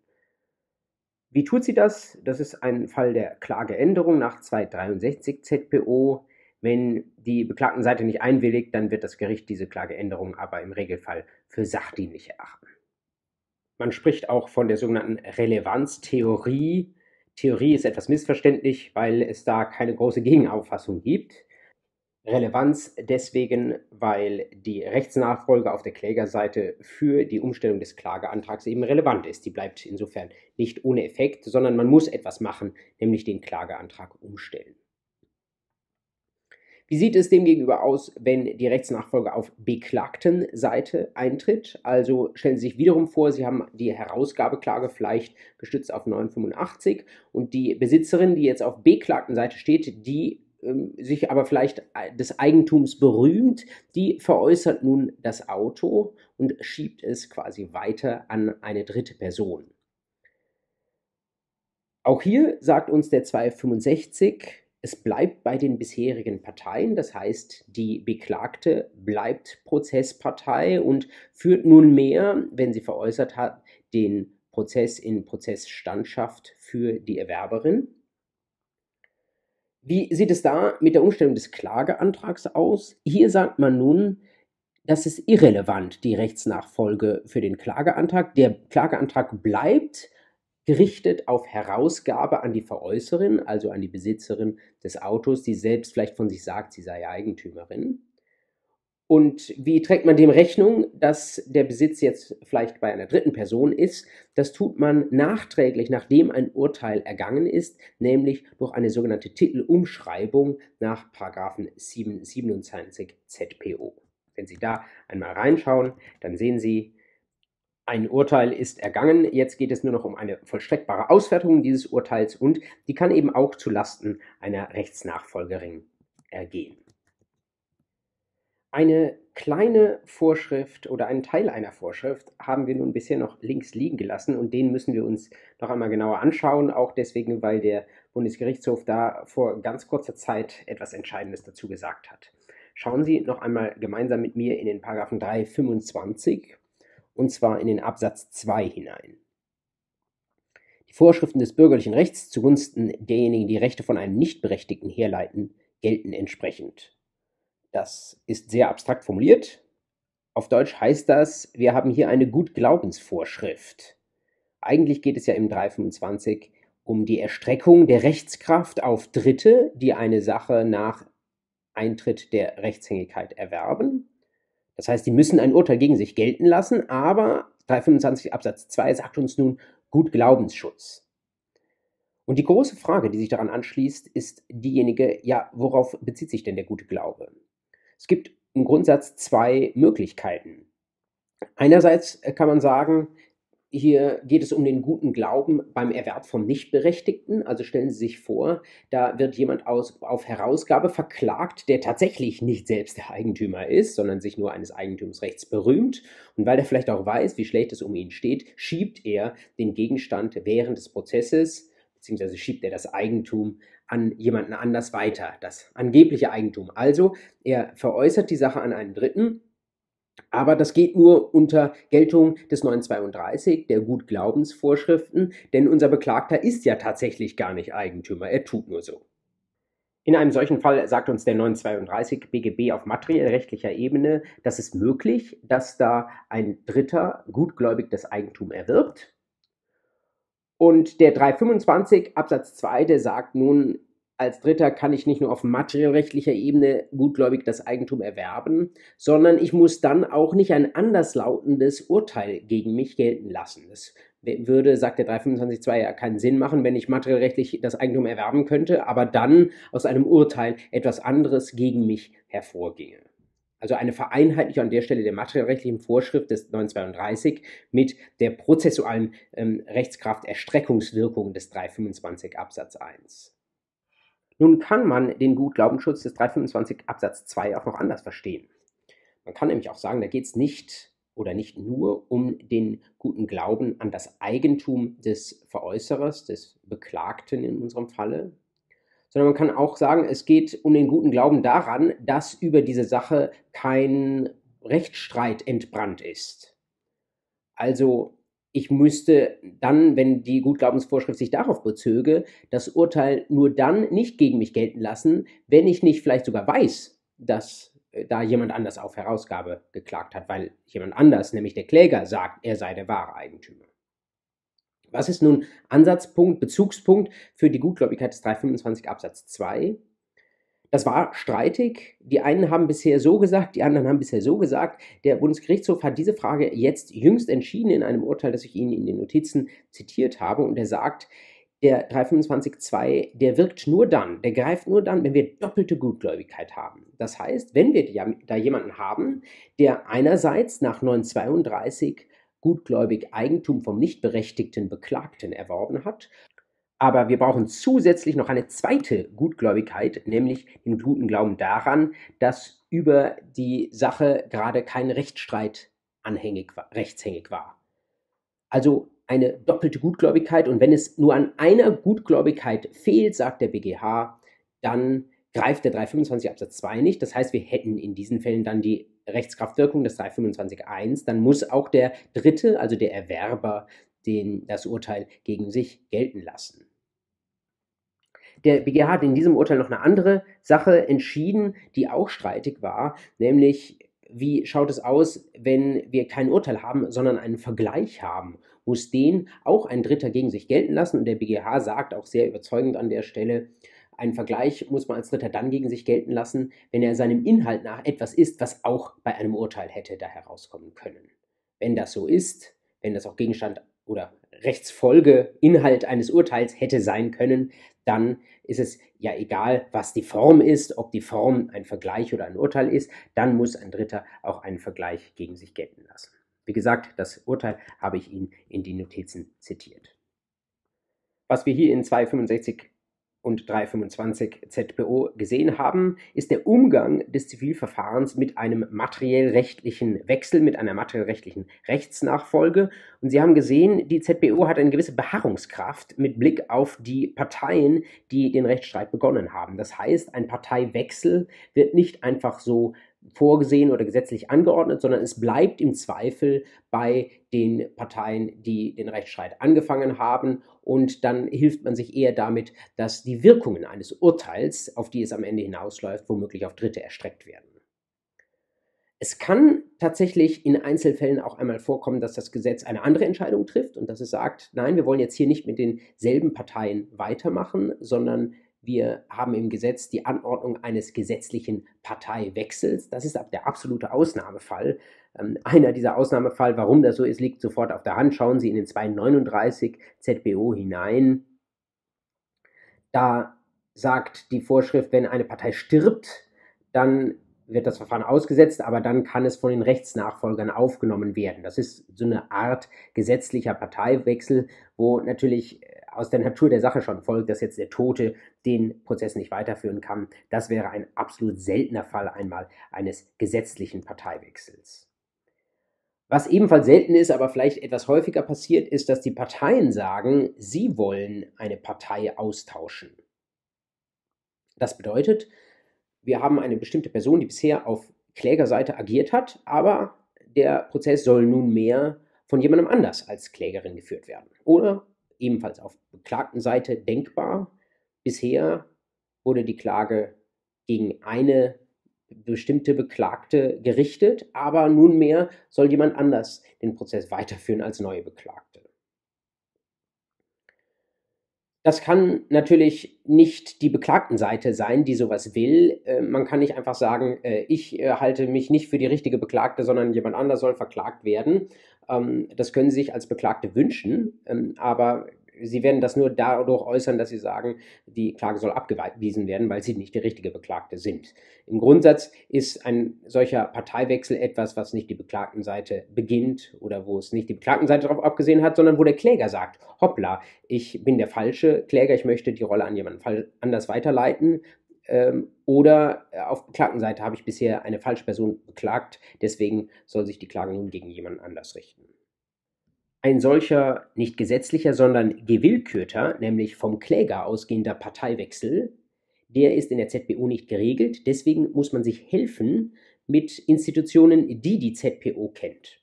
Wie tut sie das? Das ist ein Fall der Klageänderung nach 263 ZPO. Wenn die beklagten Seite nicht einwilligt, dann wird das Gericht diese Klageänderung aber im Regelfall für sachdienlich erachten. Man spricht auch von der sogenannten Relevanztheorie. Theorie ist etwas missverständlich, weil es da keine große Gegenauffassung gibt. Relevanz deswegen, weil die Rechtsnachfolge auf der Klägerseite für die Umstellung des Klageantrags eben relevant ist. Die bleibt insofern nicht ohne Effekt, sondern man muss etwas machen, nämlich den Klageantrag umstellen. Wie sieht es demgegenüber aus, wenn die Rechtsnachfolge auf beklagten Seite eintritt? Also stellen Sie sich wiederum vor, Sie haben die Herausgabeklage vielleicht gestützt auf 985 und die Besitzerin, die jetzt auf beklagten Seite steht, die sich aber vielleicht des Eigentums berühmt, die veräußert nun das Auto und schiebt es quasi weiter an eine dritte Person. Auch hier sagt uns der 265, es bleibt bei den bisherigen Parteien, das heißt, die Beklagte bleibt Prozesspartei und führt nunmehr, wenn sie veräußert hat, den Prozess in Prozessstandschaft für die Erwerberin. Wie sieht es da mit der Umstellung des Klageantrags aus? Hier sagt man nun, das ist irrelevant, die Rechtsnachfolge für den Klageantrag. Der Klageantrag bleibt gerichtet auf Herausgabe an die Veräußerin, also an die Besitzerin des Autos, die selbst vielleicht von sich sagt, sie sei Eigentümerin. Und wie trägt man dem Rechnung, dass der Besitz jetzt vielleicht bei einer dritten Person ist? Das tut man nachträglich, nachdem ein Urteil ergangen ist, nämlich durch eine sogenannte Titelumschreibung nach 727 ZPO. Wenn Sie da einmal reinschauen, dann sehen Sie, ein Urteil ist ergangen, jetzt geht es nur noch um eine vollstreckbare Auswertung dieses Urteils und die kann eben auch zu Lasten einer Rechtsnachfolgerin ergehen. Eine kleine Vorschrift oder einen Teil einer Vorschrift haben wir nun bisher noch links liegen gelassen und den müssen wir uns noch einmal genauer anschauen, auch deswegen, weil der Bundesgerichtshof da vor ganz kurzer Zeit etwas Entscheidendes dazu gesagt hat. Schauen Sie noch einmal gemeinsam mit mir in den Paragraphen 325 und zwar in den Absatz 2 hinein. Die Vorschriften des bürgerlichen Rechts zugunsten derjenigen, die Rechte von einem Nichtberechtigten herleiten, gelten entsprechend. Das ist sehr abstrakt formuliert. Auf Deutsch heißt das, wir haben hier eine Gutglaubensvorschrift. Eigentlich geht es ja im 325 um die Erstreckung der Rechtskraft auf Dritte, die eine Sache nach Eintritt der Rechtshängigkeit erwerben. Das heißt, die müssen ein Urteil gegen sich gelten lassen, aber 325 Absatz 2 sagt uns nun gut Glaubensschutz. Und die große Frage, die sich daran anschließt, ist diejenige, ja, worauf bezieht sich denn der gute Glaube? Es gibt im Grundsatz zwei Möglichkeiten. Einerseits kann man sagen, hier geht es um den guten Glauben beim Erwerb vom Nichtberechtigten. Also stellen Sie sich vor, da wird jemand aus, auf Herausgabe verklagt, der tatsächlich nicht selbst der Eigentümer ist, sondern sich nur eines Eigentumsrechts berühmt. Und weil er vielleicht auch weiß, wie schlecht es um ihn steht, schiebt er den Gegenstand während des Prozesses, beziehungsweise schiebt er das Eigentum an jemanden anders weiter, das angebliche Eigentum. Also er veräußert die Sache an einen Dritten aber das geht nur unter Geltung des 932 der Gutglaubensvorschriften, denn unser Beklagter ist ja tatsächlich gar nicht Eigentümer, er tut nur so. In einem solchen Fall sagt uns der 932 BGB auf materiell rechtlicher Ebene, dass es möglich, dass da ein Dritter gutgläubig das Eigentum erwirbt. Und der 325 Absatz 2, der sagt nun, als Dritter kann ich nicht nur auf materiellrechtlicher Ebene gutgläubig das Eigentum erwerben, sondern ich muss dann auch nicht ein anderslautendes Urteil gegen mich gelten lassen. Das würde, sagt der 325.2 ja keinen Sinn machen, wenn ich materiellrechtlich das Eigentum erwerben könnte, aber dann aus einem Urteil etwas anderes gegen mich hervorginge. Also eine Vereinheitlichung an der Stelle der materiellrechtlichen Vorschrift des 932 mit der prozessualen ähm, Rechtskrafterstreckungswirkung des 325 Absatz 1. Nun kann man den Gutglaubensschutz des 325 Absatz 2 auch noch anders verstehen. Man kann nämlich auch sagen, da geht es nicht oder nicht nur um den guten Glauben an das Eigentum des Veräußerers, des Beklagten in unserem Falle, sondern man kann auch sagen, es geht um den guten Glauben daran, dass über diese Sache kein Rechtsstreit entbrannt ist. Also ich müsste dann, wenn die Gutglaubensvorschrift sich darauf bezöge, das Urteil nur dann nicht gegen mich gelten lassen, wenn ich nicht vielleicht sogar weiß, dass äh, da jemand anders auf Herausgabe geklagt hat, weil jemand anders, nämlich der Kläger, sagt, er sei der wahre Eigentümer. Was ist nun Ansatzpunkt, Bezugspunkt für die Gutgläubigkeit des 325 Absatz 2? Das war streitig. Die einen haben bisher so gesagt, die anderen haben bisher so gesagt. Der Bundesgerichtshof hat diese Frage jetzt jüngst entschieden in einem Urteil, das ich Ihnen in den Notizen zitiert habe. Und er sagt, der 325.2, der wirkt nur dann, der greift nur dann, wenn wir doppelte Gutgläubigkeit haben. Das heißt, wenn wir da jemanden haben, der einerseits nach 932 gutgläubig Eigentum vom nicht berechtigten Beklagten erworben hat, aber wir brauchen zusätzlich noch eine zweite Gutgläubigkeit, nämlich den guten Glauben daran, dass über die Sache gerade kein Rechtsstreit anhängig rechtshängig war. Also eine doppelte Gutgläubigkeit und wenn es nur an einer Gutgläubigkeit fehlt, sagt der BGH, dann greift der 325 Absatz 2 nicht. Das heißt, wir hätten in diesen Fällen dann die Rechtskraftwirkung des 325.1. Dann muss auch der Dritte, also der Erwerber, den, das Urteil gegen sich gelten lassen. Der BGH hat in diesem Urteil noch eine andere Sache entschieden, die auch streitig war, nämlich wie schaut es aus, wenn wir kein Urteil haben, sondern einen Vergleich haben? Muss den auch ein Dritter gegen sich gelten lassen? Und der BGH sagt auch sehr überzeugend an der Stelle, ein Vergleich muss man als Dritter dann gegen sich gelten lassen, wenn er seinem Inhalt nach etwas ist, was auch bei einem Urteil hätte da herauskommen können. Wenn das so ist, wenn das auch Gegenstand oder Rechtsfolge, Inhalt eines Urteils hätte sein können, dann ist es ja egal, was die Form ist, ob die Form ein Vergleich oder ein Urteil ist, dann muss ein Dritter auch einen Vergleich gegen sich gelten lassen. Wie gesagt, das Urteil habe ich Ihnen in die Notizen zitiert. Was wir hier in 265 und 325 ZPO gesehen haben, ist der Umgang des Zivilverfahrens mit einem materiell-rechtlichen Wechsel, mit einer materiell-rechtlichen Rechtsnachfolge. Und Sie haben gesehen, die ZPO hat eine gewisse Beharrungskraft mit Blick auf die Parteien, die den Rechtsstreit begonnen haben. Das heißt, ein Parteiwechsel wird nicht einfach so vorgesehen oder gesetzlich angeordnet, sondern es bleibt im Zweifel bei den Parteien, die den Rechtsstreit angefangen haben. Und dann hilft man sich eher damit, dass die Wirkungen eines Urteils, auf die es am Ende hinausläuft, womöglich auf Dritte erstreckt werden. Es kann tatsächlich in Einzelfällen auch einmal vorkommen, dass das Gesetz eine andere Entscheidung trifft und dass es sagt, nein, wir wollen jetzt hier nicht mit denselben Parteien weitermachen, sondern wir haben im Gesetz die Anordnung eines gesetzlichen Parteiwechsels. Das ist der absolute Ausnahmefall. Ähm, einer dieser Ausnahmefall, warum das so ist, liegt sofort auf der Hand. Schauen Sie in den 239 ZBO hinein. Da sagt die Vorschrift, wenn eine Partei stirbt, dann wird das Verfahren ausgesetzt, aber dann kann es von den Rechtsnachfolgern aufgenommen werden. Das ist so eine Art gesetzlicher Parteiwechsel, wo natürlich aus der Natur der Sache schon folgt, dass jetzt der Tote den Prozess nicht weiterführen kann. Das wäre ein absolut seltener Fall einmal eines gesetzlichen Parteiwechsels. Was ebenfalls selten ist, aber vielleicht etwas häufiger passiert, ist, dass die Parteien sagen, sie wollen eine Partei austauschen. Das bedeutet, wir haben eine bestimmte Person, die bisher auf Klägerseite agiert hat, aber der Prozess soll nunmehr von jemandem anders als Klägerin geführt werden. Oder ebenfalls auf beklagten Seite denkbar. Bisher wurde die Klage gegen eine bestimmte Beklagte gerichtet, aber nunmehr soll jemand anders den Prozess weiterführen als neue Beklagte. Das kann natürlich nicht die Beklagtenseite sein, die sowas will. Äh, man kann nicht einfach sagen, äh, ich äh, halte mich nicht für die richtige Beklagte, sondern jemand anders soll verklagt werden. Ähm, das können Sie sich als Beklagte wünschen, ähm, aber Sie werden das nur dadurch äußern, dass Sie sagen, die Klage soll abgewiesen werden, weil Sie nicht die richtige Beklagte sind. Im Grundsatz ist ein solcher Parteiwechsel etwas, was nicht die Beklagtenseite beginnt oder wo es nicht die Beklagtenseite darauf abgesehen hat, sondern wo der Kläger sagt, hoppla, ich bin der falsche Kläger, ich möchte die Rolle an jemanden anders weiterleiten. Ähm, oder auf Beklagtenseite habe ich bisher eine falsche Person beklagt, deswegen soll sich die Klage nun gegen jemanden anders richten. Ein solcher nicht gesetzlicher, sondern gewillkürter, nämlich vom Kläger ausgehender Parteiwechsel, der ist in der ZPO nicht geregelt. Deswegen muss man sich helfen mit Institutionen, die die ZPO kennt.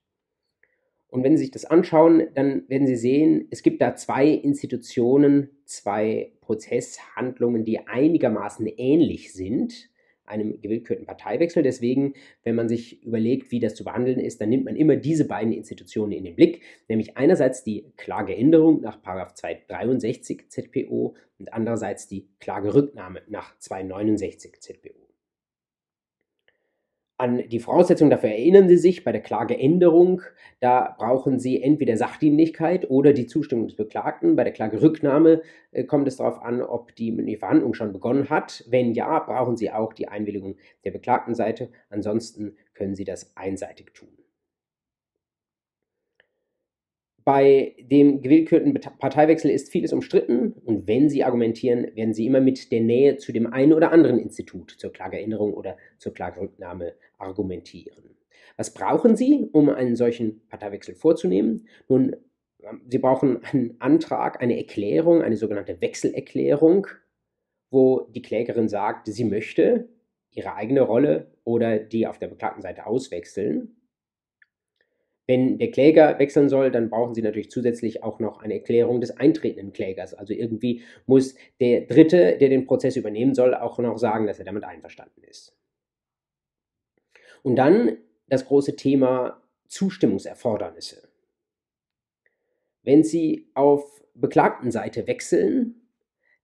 Und wenn Sie sich das anschauen, dann werden Sie sehen, es gibt da zwei Institutionen, zwei Prozesshandlungen, die einigermaßen ähnlich sind einem gewillkürten Parteiwechsel. Deswegen, wenn man sich überlegt, wie das zu behandeln ist, dann nimmt man immer diese beiden Institutionen in den Blick, nämlich einerseits die Klageänderung nach 263 ZPO und andererseits die Klagerücknahme nach 269 ZPO. An die Voraussetzungen dafür erinnern Sie sich bei der Klageänderung. Da brauchen Sie entweder Sachdienlichkeit oder die Zustimmung des Beklagten. Bei der Klagerücknahme äh, kommt es darauf an, ob die, Verhandlung schon begonnen hat. Wenn ja, brauchen Sie auch die Einwilligung der beklagten Seite. Ansonsten können Sie das einseitig tun. Bei dem gewillkürten Parteiwechsel ist vieles umstritten und wenn Sie argumentieren, werden Sie immer mit der Nähe zu dem einen oder anderen Institut zur Klageerinnerung oder zur Klagerücknahme argumentieren. Was brauchen Sie, um einen solchen Parteiwechsel vorzunehmen? Nun, Sie brauchen einen Antrag, eine Erklärung, eine sogenannte Wechselerklärung, wo die Klägerin sagt, sie möchte ihre eigene Rolle oder die auf der beklagten Seite auswechseln. Wenn der Kläger wechseln soll, dann brauchen Sie natürlich zusätzlich auch noch eine Erklärung des eintretenden Klägers. Also irgendwie muss der Dritte, der den Prozess übernehmen soll, auch noch sagen, dass er damit einverstanden ist. Und dann das große Thema Zustimmungserfordernisse. Wenn Sie auf Beklagtenseite wechseln,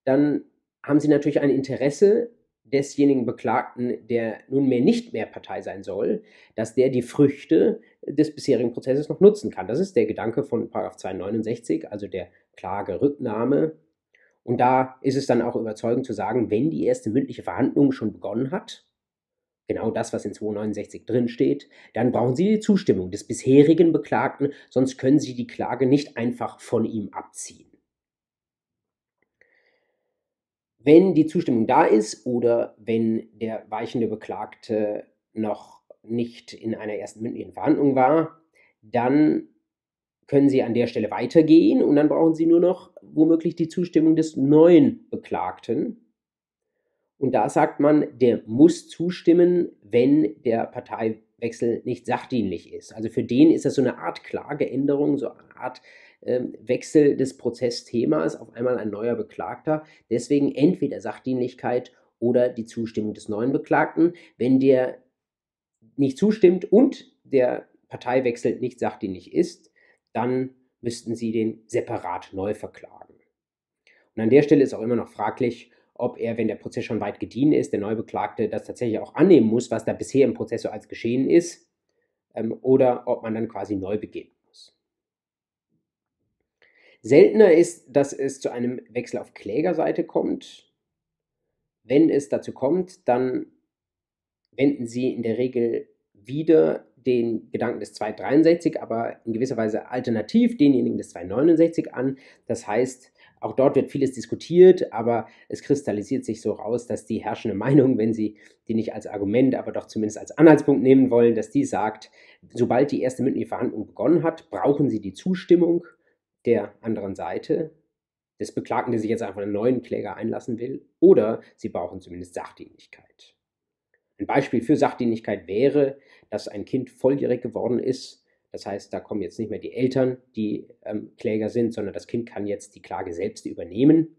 dann haben Sie natürlich ein Interesse desjenigen Beklagten, der nunmehr nicht mehr Partei sein soll, dass der die Früchte des bisherigen Prozesses noch nutzen kann. Das ist der Gedanke von 269, also der Klagerücknahme. Und da ist es dann auch überzeugend zu sagen, wenn die erste mündliche Verhandlung schon begonnen hat, genau das, was in 269 drin steht, dann brauchen Sie die Zustimmung des bisherigen Beklagten, sonst können Sie die Klage nicht einfach von ihm abziehen. Wenn die Zustimmung da ist oder wenn der weichende Beklagte noch nicht in einer ersten mündlichen Verhandlung war, dann können Sie an der Stelle weitergehen und dann brauchen Sie nur noch womöglich die Zustimmung des neuen Beklagten. Und da sagt man, der muss zustimmen, wenn der Parteiwechsel nicht sachdienlich ist. Also für den ist das so eine Art Klageänderung, so eine Art ähm, Wechsel des Prozessthemas, auf einmal ein neuer Beklagter. Deswegen entweder Sachdienlichkeit oder die Zustimmung des neuen Beklagten. Wenn der nicht zustimmt und der Parteiwechsel nicht sachdienlich ist, dann müssten Sie den separat neu verklagen. Und an der Stelle ist auch immer noch fraglich, ob er, wenn der Prozess schon weit gediehen ist, der Neubeklagte das tatsächlich auch annehmen muss, was da bisher im Prozess so als geschehen ist, ähm, oder ob man dann quasi neu beginnt. Seltener ist, dass es zu einem Wechsel auf Klägerseite kommt. Wenn es dazu kommt, dann wenden Sie in der Regel wieder den Gedanken des 263, aber in gewisser Weise alternativ denjenigen des 269 an. Das heißt, auch dort wird vieles diskutiert, aber es kristallisiert sich so raus, dass die herrschende Meinung, wenn Sie die nicht als Argument, aber doch zumindest als Anhaltspunkt nehmen wollen, dass die sagt, sobald die erste mündliche Verhandlung begonnen hat, brauchen Sie die Zustimmung der anderen Seite, des Beklagten, der sich jetzt einfach einen neuen Kläger einlassen will, oder sie brauchen zumindest Sachdienlichkeit. Ein Beispiel für Sachdienlichkeit wäre, dass ein Kind volljährig geworden ist. Das heißt, da kommen jetzt nicht mehr die Eltern, die ähm, Kläger sind, sondern das Kind kann jetzt die Klage selbst übernehmen.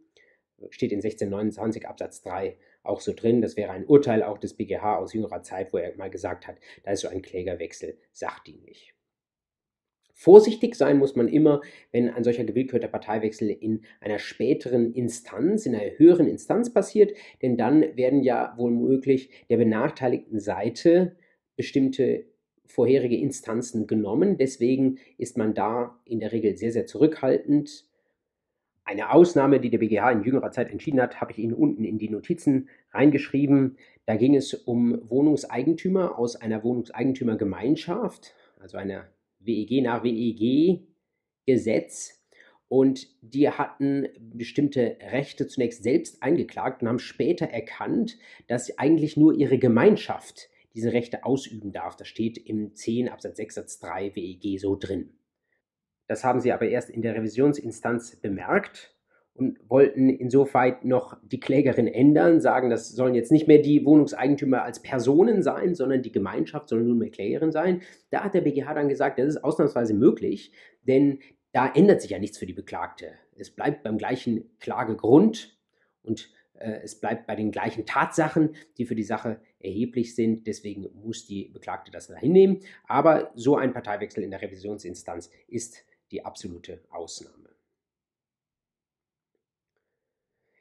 Steht in 1629 Absatz 3 auch so drin. Das wäre ein Urteil auch des BGH aus jüngerer Zeit, wo er mal gesagt hat, da ist so ein Klägerwechsel sachdienlich. Vorsichtig sein muss man immer, wenn ein solcher gewillkürter Parteiwechsel in einer späteren Instanz, in einer höheren Instanz passiert, denn dann werden ja wohl möglich der benachteiligten Seite bestimmte vorherige Instanzen genommen. Deswegen ist man da in der Regel sehr, sehr zurückhaltend. Eine Ausnahme, die der BGH in jüngerer Zeit entschieden hat, habe ich Ihnen unten in die Notizen reingeschrieben. Da ging es um Wohnungseigentümer aus einer Wohnungseigentümergemeinschaft, also einer WEG nach WEG-Gesetz. Und die hatten bestimmte Rechte zunächst selbst eingeklagt und haben später erkannt, dass eigentlich nur ihre Gemeinschaft diese Rechte ausüben darf. Das steht im 10 Absatz 6 Satz 3 WEG so drin. Das haben sie aber erst in der Revisionsinstanz bemerkt und wollten insofern noch die Klägerin ändern, sagen, das sollen jetzt nicht mehr die Wohnungseigentümer als Personen sein, sondern die Gemeinschaft soll nunmehr Klägerin sein. Da hat der BGH dann gesagt, das ist ausnahmsweise möglich, denn da ändert sich ja nichts für die Beklagte. Es bleibt beim gleichen Klagegrund und äh, es bleibt bei den gleichen Tatsachen, die für die Sache erheblich sind. Deswegen muss die Beklagte das da hinnehmen. Aber so ein Parteiwechsel in der Revisionsinstanz ist die absolute Ausnahme.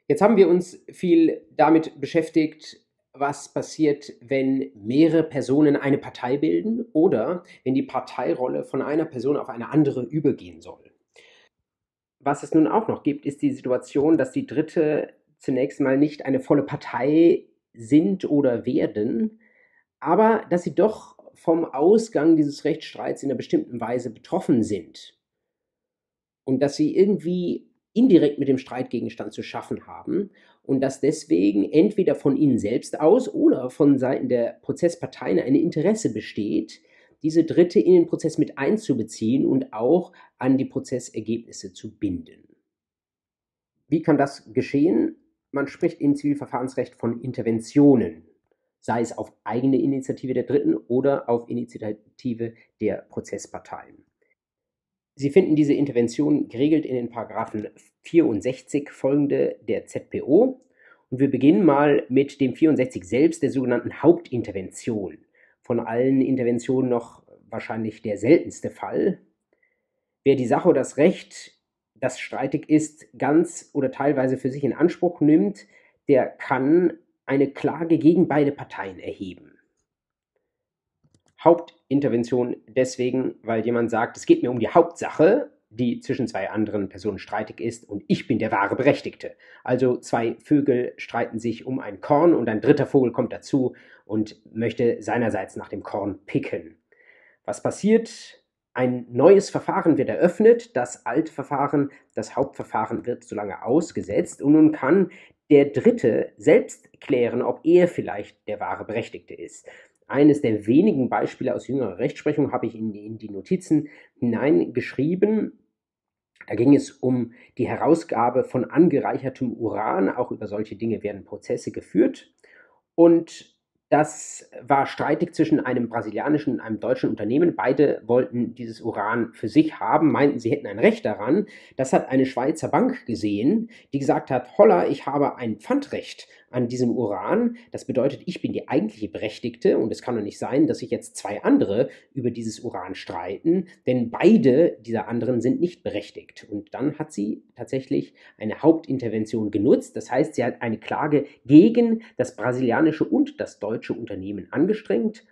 Jetzt haben wir uns viel damit beschäftigt, was passiert, wenn mehrere Personen eine Partei bilden oder wenn die Parteirolle von einer Person auf eine andere übergehen soll. Was es nun auch noch gibt, ist die Situation, dass die Dritte zunächst mal nicht eine volle Partei sind oder werden, aber dass sie doch vom Ausgang dieses Rechtsstreits in einer bestimmten Weise betroffen sind und dass sie irgendwie indirekt mit dem Streitgegenstand zu schaffen haben und dass deswegen entweder von ihnen selbst aus oder von Seiten der Prozessparteien ein Interesse besteht, diese Dritte in den Prozess mit einzubeziehen und auch an die Prozessergebnisse zu binden. Wie kann das geschehen? Man spricht im Zivilverfahrensrecht von Interventionen, sei es auf eigene Initiative der Dritten oder auf Initiative der Prozessparteien. Sie finden diese Intervention geregelt in den Paragraphen 64 folgende der ZPO. Und wir beginnen mal mit dem 64 selbst, der sogenannten Hauptintervention. Von allen Interventionen noch wahrscheinlich der seltenste Fall. Wer die Sache oder das Recht, das streitig ist, ganz oder teilweise für sich in Anspruch nimmt, der kann eine Klage gegen beide Parteien erheben. Hauptintervention deswegen, weil jemand sagt, es geht mir um die Hauptsache, die zwischen zwei anderen Personen streitig ist und ich bin der wahre Berechtigte. Also zwei Vögel streiten sich um ein Korn und ein dritter Vogel kommt dazu und möchte seinerseits nach dem Korn picken. Was passiert? Ein neues Verfahren wird eröffnet, das alte Verfahren, das Hauptverfahren wird so lange ausgesetzt und nun kann der Dritte selbst klären, ob er vielleicht der wahre Berechtigte ist. Eines der wenigen Beispiele aus jüngerer Rechtsprechung habe ich in die, in die Notizen hineingeschrieben. Da ging es um die Herausgabe von angereichertem Uran. Auch über solche Dinge werden Prozesse geführt. Und das war streitig zwischen einem brasilianischen und einem deutschen Unternehmen. Beide wollten dieses Uran für sich haben, meinten, sie hätten ein Recht daran. Das hat eine Schweizer Bank gesehen, die gesagt hat, holla, ich habe ein Pfandrecht an diesem Uran. Das bedeutet, ich bin die eigentliche Berechtigte und es kann doch nicht sein, dass sich jetzt zwei andere über dieses Uran streiten, denn beide dieser anderen sind nicht berechtigt. Und dann hat sie tatsächlich eine Hauptintervention genutzt. Das heißt, sie hat eine Klage gegen das brasilianische und das deutsche Unternehmen angestrengt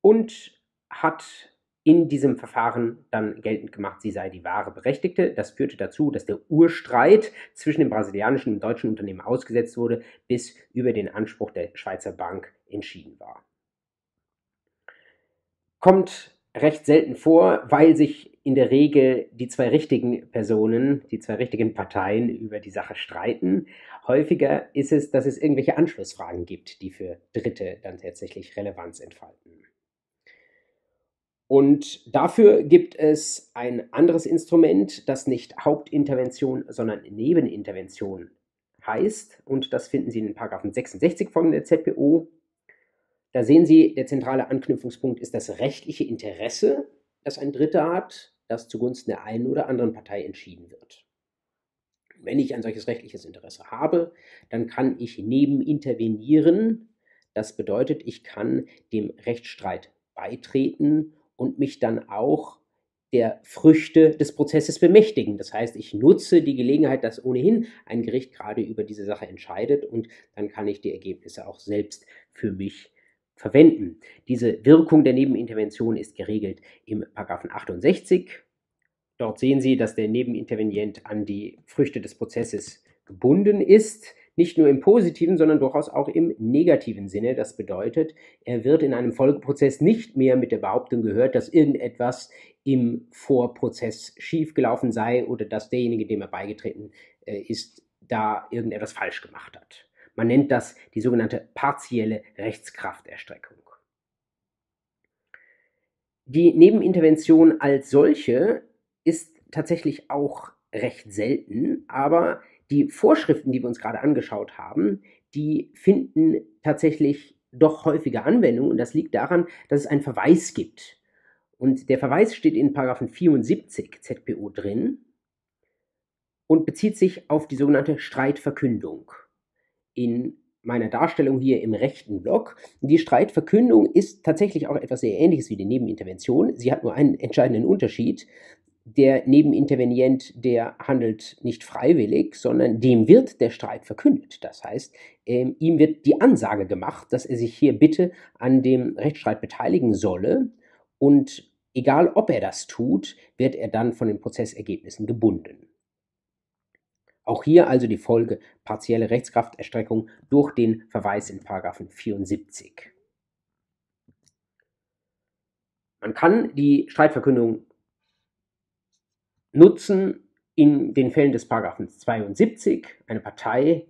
und hat in diesem Verfahren dann geltend gemacht, sie sei die wahre Berechtigte. Das führte dazu, dass der Urstreit zwischen dem brasilianischen und deutschen Unternehmen ausgesetzt wurde, bis über den Anspruch der Schweizer Bank entschieden war. Kommt recht selten vor, weil sich in der Regel die zwei richtigen Personen, die zwei richtigen Parteien über die Sache streiten. Häufiger ist es, dass es irgendwelche Anschlussfragen gibt, die für Dritte dann tatsächlich Relevanz entfalten. Und dafür gibt es ein anderes Instrument, das nicht Hauptintervention, sondern Nebenintervention heißt. Und das finden Sie in Paragraphen 66 von der ZPO. Da sehen Sie, der zentrale Anknüpfungspunkt ist das rechtliche Interesse, das ein Dritter hat, das zugunsten der einen oder anderen Partei entschieden wird. Wenn ich ein solches rechtliches Interesse habe, dann kann ich nebenintervenieren. Das bedeutet, ich kann dem Rechtsstreit beitreten und mich dann auch der Früchte des Prozesses bemächtigen. Das heißt, ich nutze die Gelegenheit, dass ohnehin ein Gericht gerade über diese Sache entscheidet und dann kann ich die Ergebnisse auch selbst für mich verwenden. Diese Wirkung der Nebenintervention ist geregelt im 68. Dort sehen Sie, dass der Nebenintervenient an die Früchte des Prozesses gebunden ist nicht nur im positiven, sondern durchaus auch im negativen Sinne. Das bedeutet, er wird in einem Folgeprozess nicht mehr mit der Behauptung gehört, dass irgendetwas im Vorprozess schiefgelaufen sei oder dass derjenige, dem er beigetreten äh, ist, da irgendetwas falsch gemacht hat. Man nennt das die sogenannte partielle Rechtskrafterstreckung. Die Nebenintervention als solche ist tatsächlich auch recht selten, aber die Vorschriften, die wir uns gerade angeschaut haben, die finden tatsächlich doch häufiger Anwendung und das liegt daran, dass es einen Verweis gibt. Und der Verweis steht in 74 ZPO drin und bezieht sich auf die sogenannte Streitverkündung. In meiner Darstellung hier im rechten Block. Die Streitverkündung ist tatsächlich auch etwas sehr Ähnliches wie die Nebenintervention. Sie hat nur einen entscheidenden Unterschied. Der Nebenintervenient, der handelt nicht freiwillig, sondern dem wird der Streit verkündet. Das heißt, ähm, ihm wird die Ansage gemacht, dass er sich hier bitte an dem Rechtsstreit beteiligen solle und egal ob er das tut, wird er dann von den Prozessergebnissen gebunden. Auch hier also die Folge partielle Rechtskrafterstreckung durch den Verweis in 74. Man kann die Streitverkündung nutzen in den Fällen des Paragraphen 72 eine Partei,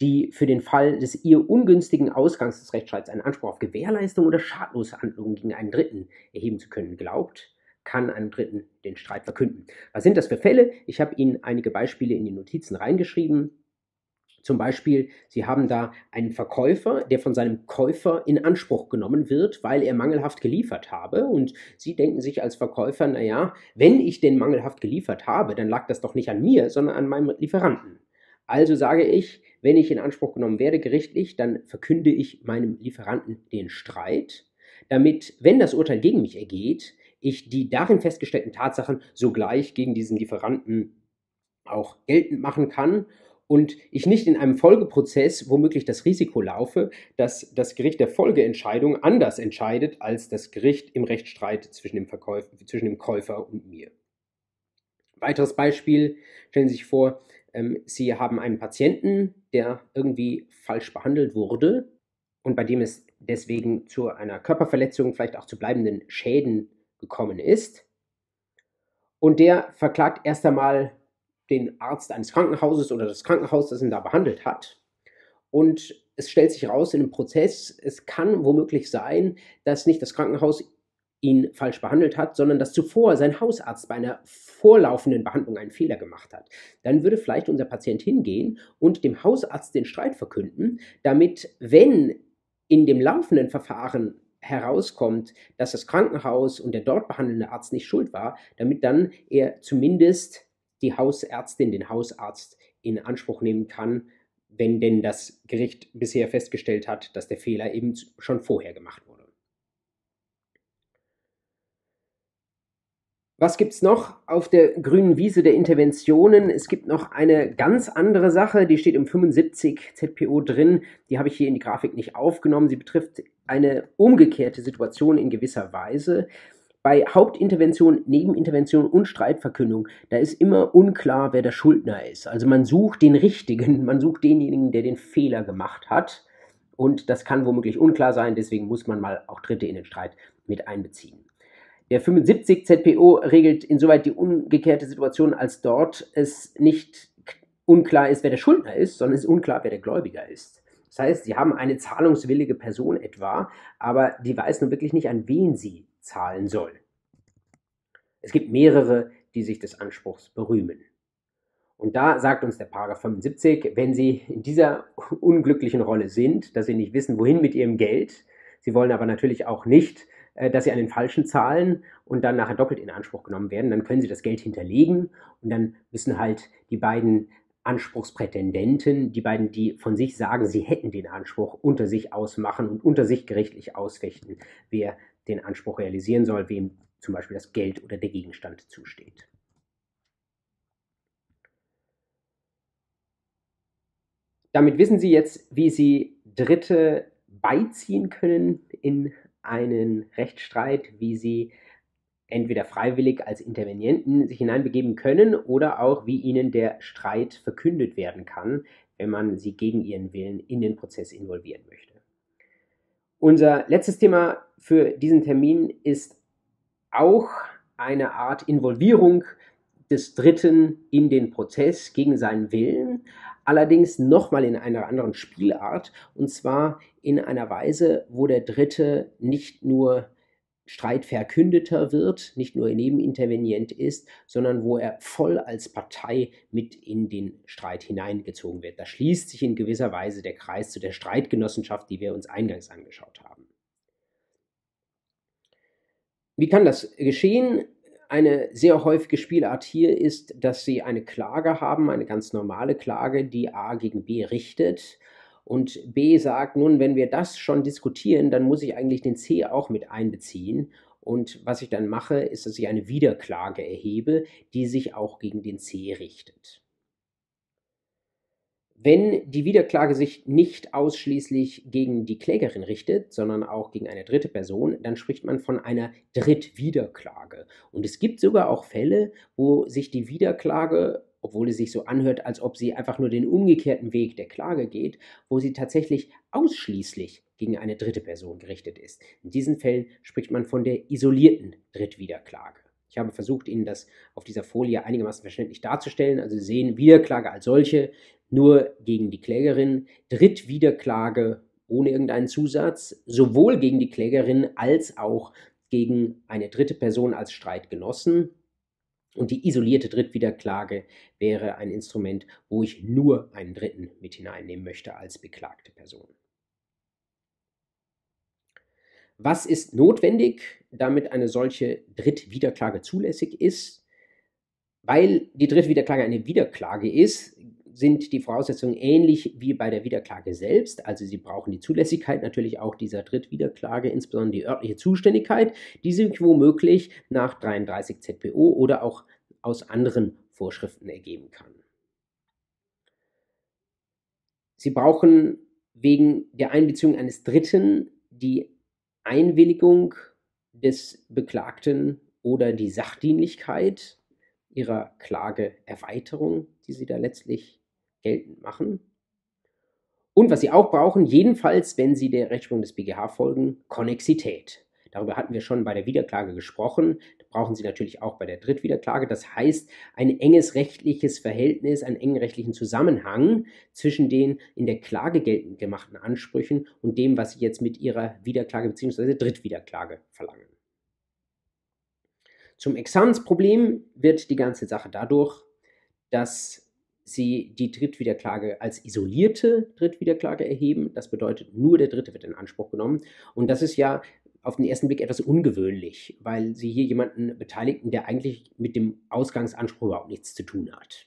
die für den Fall des ihr ungünstigen Ausgangs des Rechtsstreits einen Anspruch auf Gewährleistung oder schadlose Handlungen gegen einen Dritten erheben zu können glaubt, kann einem Dritten den Streit verkünden. Was sind das für Fälle? Ich habe Ihnen einige Beispiele in die Notizen reingeschrieben. Zum Beispiel, Sie haben da einen Verkäufer, der von seinem Käufer in Anspruch genommen wird, weil er mangelhaft geliefert habe. Und Sie denken sich als Verkäufer, naja, wenn ich den mangelhaft geliefert habe, dann lag das doch nicht an mir, sondern an meinem Lieferanten. Also sage ich, wenn ich in Anspruch genommen werde gerichtlich, dann verkünde ich meinem Lieferanten den Streit, damit, wenn das Urteil gegen mich ergeht, ich die darin festgestellten Tatsachen sogleich gegen diesen Lieferanten auch geltend machen kann und ich nicht in einem Folgeprozess womöglich das Risiko laufe, dass das Gericht der Folgeentscheidung anders entscheidet als das Gericht im Rechtsstreit zwischen dem, Verkäufer, zwischen dem Käufer und mir. Weiteres Beispiel, stellen Sie sich vor, ähm, Sie haben einen Patienten, der irgendwie falsch behandelt wurde und bei dem es deswegen zu einer Körperverletzung, vielleicht auch zu bleibenden Schäden gekommen ist. Und der verklagt erst einmal den Arzt eines Krankenhauses oder das Krankenhaus, das ihn da behandelt hat. Und es stellt sich raus in einem Prozess, es kann womöglich sein, dass nicht das Krankenhaus ihn falsch behandelt hat, sondern dass zuvor sein Hausarzt bei einer vorlaufenden Behandlung einen Fehler gemacht hat. Dann würde vielleicht unser Patient hingehen und dem Hausarzt den Streit verkünden, damit, wenn in dem laufenden Verfahren herauskommt, dass das Krankenhaus und der dort behandelnde Arzt nicht schuld war, damit dann er zumindest die Hausärztin, den Hausarzt in Anspruch nehmen kann, wenn denn das Gericht bisher festgestellt hat, dass der Fehler eben schon vorher gemacht wurde. Was gibt es noch auf der grünen Wiese der Interventionen? Es gibt noch eine ganz andere Sache, die steht im 75 ZPO drin. Die habe ich hier in die Grafik nicht aufgenommen. Sie betrifft eine umgekehrte Situation in gewisser Weise bei Hauptintervention, Nebenintervention und Streitverkündung, da ist immer unklar, wer der Schuldner ist. Also man sucht den Richtigen, <laughs> man sucht denjenigen, der den Fehler gemacht hat. Und das kann womöglich unklar sein, deswegen muss man mal auch Dritte in den Streit mit einbeziehen. Der 75 ZPO regelt insoweit die umgekehrte Situation, als dort es nicht unklar ist, wer der Schuldner ist, sondern es ist unklar, wer der Gläubiger ist. Das heißt, Sie haben eine zahlungswillige Person etwa, aber die weiß nun wirklich nicht, an wen sie zahlen soll. Es gibt mehrere, die sich des Anspruchs berühmen. Und da sagt uns der Paragraph 75, wenn Sie in dieser unglücklichen Rolle sind, dass Sie nicht wissen, wohin mit Ihrem Geld, Sie wollen aber natürlich auch nicht, äh, dass Sie an den Falschen zahlen und dann nachher doppelt in Anspruch genommen werden, dann können Sie das Geld hinterlegen und dann müssen halt die beiden Anspruchsprätendenten, die beiden, die von sich sagen, sie hätten den Anspruch, unter sich ausmachen und unter sich gerichtlich ausfechten, wer den Anspruch realisieren soll, wem zum Beispiel das Geld oder der Gegenstand zusteht. Damit wissen Sie jetzt, wie Sie Dritte beiziehen können in einen Rechtsstreit, wie Sie entweder freiwillig als Intervenienten sich hineinbegeben können oder auch wie ihnen der Streit verkündet werden kann, wenn man sie gegen ihren Willen in den Prozess involvieren möchte. Unser letztes Thema für diesen Termin ist auch eine Art Involvierung des Dritten in den Prozess gegen seinen Willen, allerdings nochmal in einer anderen Spielart, und zwar in einer Weise, wo der Dritte nicht nur Streitverkündeter wird, nicht nur nebenintervenient ist, sondern wo er voll als Partei mit in den Streit hineingezogen wird. Da schließt sich in gewisser Weise der Kreis zu der Streitgenossenschaft, die wir uns eingangs angeschaut haben. Wie kann das geschehen? Eine sehr häufige Spielart hier ist, dass Sie eine Klage haben, eine ganz normale Klage, die A gegen B richtet und B sagt, nun, wenn wir das schon diskutieren, dann muss ich eigentlich den C auch mit einbeziehen. Und was ich dann mache, ist, dass ich eine Wiederklage erhebe, die sich auch gegen den C richtet. Wenn die Wiederklage sich nicht ausschließlich gegen die Klägerin richtet, sondern auch gegen eine dritte Person, dann spricht man von einer Drittwiederklage. Und es gibt sogar auch Fälle, wo sich die Wiederklage, obwohl es sich so anhört, als ob sie einfach nur den umgekehrten Weg der Klage geht, wo sie tatsächlich ausschließlich gegen eine dritte Person gerichtet ist. In diesen Fällen spricht man von der isolierten Drittwiederklage. Ich habe versucht, Ihnen das auf dieser Folie einigermaßen verständlich darzustellen. Also Sie sehen Wiederklage als solche nur gegen die Klägerin, Drittwiederklage ohne irgendeinen Zusatz, sowohl gegen die Klägerin als auch gegen eine dritte Person als Streitgenossen. Und die isolierte Drittwiederklage wäre ein Instrument, wo ich nur einen Dritten mit hineinnehmen möchte als beklagte Person. Was ist notwendig, damit eine solche Drittwiederklage zulässig ist? Weil die Drittwiederklage eine Wiederklage ist, sind die Voraussetzungen ähnlich wie bei der Wiederklage selbst. Also Sie brauchen die Zulässigkeit natürlich auch dieser Drittwiederklage, insbesondere die örtliche Zuständigkeit, die sich womöglich nach 33 ZPO oder auch aus anderen Vorschriften ergeben kann. Sie brauchen wegen der Einbeziehung eines Dritten die Einwilligung des Beklagten oder die Sachdienlichkeit ihrer Klageerweiterung, die sie da letztlich geltend machen. Und was sie auch brauchen, jedenfalls, wenn sie der Rechtsprechung des BGH folgen, Konnexität. Darüber hatten wir schon bei der Wiederklage gesprochen. Das brauchen Sie natürlich auch bei der Drittwiederklage. Das heißt, ein enges rechtliches Verhältnis, einen engen rechtlichen Zusammenhang zwischen den in der Klage geltend gemachten Ansprüchen und dem, was Sie jetzt mit Ihrer Wiederklage bzw. Drittwiederklage verlangen. Zum Examensproblem wird die ganze Sache dadurch, dass Sie die Drittwiederklage als isolierte Drittwiederklage erheben. Das bedeutet, nur der Dritte wird in Anspruch genommen. Und das ist ja auf den ersten Blick etwas ungewöhnlich, weil Sie hier jemanden beteiligten, der eigentlich mit dem Ausgangsanspruch überhaupt nichts zu tun hat.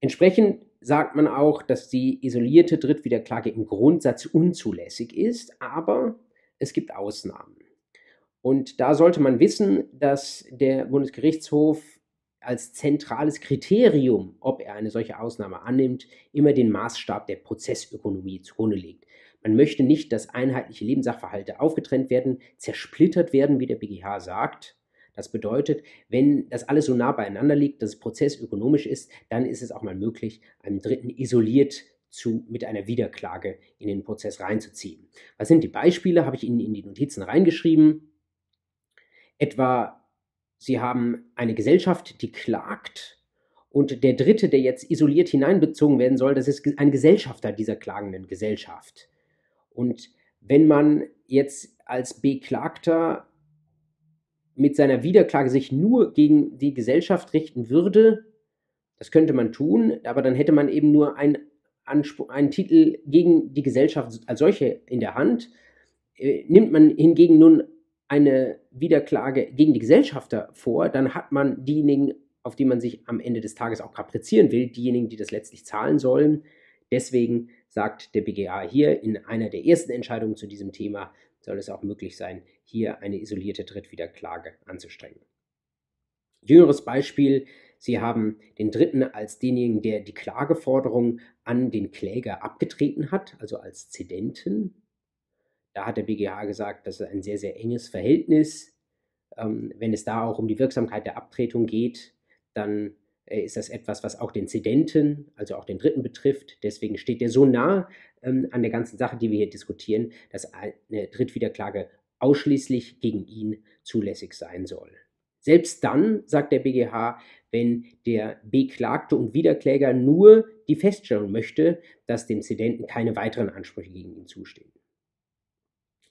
Entsprechend sagt man auch, dass die isolierte Drittwiederklage im Grundsatz unzulässig ist, aber es gibt Ausnahmen. Und da sollte man wissen, dass der Bundesgerichtshof als zentrales Kriterium, ob er eine solche Ausnahme annimmt, immer den Maßstab der Prozessökonomie zugrunde legt. Man möchte nicht, dass einheitliche Lebenssachverhalte aufgetrennt werden, zersplittert werden, wie der BGH sagt. Das bedeutet, wenn das alles so nah beieinander liegt, dass es prozessökonomisch ist, dann ist es auch mal möglich, einen Dritten isoliert zu, mit einer Wiederklage in den Prozess reinzuziehen. Was sind die Beispiele? Habe ich Ihnen in die Notizen reingeschrieben. Etwa, Sie haben eine Gesellschaft, die klagt und der Dritte, der jetzt isoliert hineinbezogen werden soll, das ist ein Gesellschafter dieser klagenden Gesellschaft. Und wenn man jetzt als Beklagter mit seiner Wiederklage sich nur gegen die Gesellschaft richten würde, das könnte man tun, aber dann hätte man eben nur einen, einen Titel gegen die Gesellschaft als solche in der Hand. Äh, nimmt man hingegen nun eine Wiederklage gegen die Gesellschafter vor, dann hat man diejenigen, auf die man sich am Ende des Tages auch kaprizieren will, diejenigen, die das letztlich zahlen sollen. Deswegen sagt der BGA hier in einer der ersten Entscheidungen zu diesem Thema, soll es auch möglich sein, hier eine isolierte Drittwiederklage anzustrengen. Jüngeres Beispiel, Sie haben den Dritten als denjenigen, der die Klageforderung an den Kläger abgetreten hat, also als Zedenten. Da hat der BGH gesagt, das ist ein sehr, sehr enges Verhältnis. Ähm, wenn es da auch um die Wirksamkeit der Abtretung geht, dann äh, ist das etwas, was auch den Zedenten, also auch den Dritten betrifft. Deswegen steht der so nah ähm, an der ganzen Sache, die wir hier diskutieren, dass eine Drittwiederklage ausschließlich gegen ihn zulässig sein soll. Selbst dann, sagt der BGH, wenn der Beklagte und Wiederkläger nur die Feststellung möchte, dass dem Zedenten keine weiteren Ansprüche gegen ihn zustehen.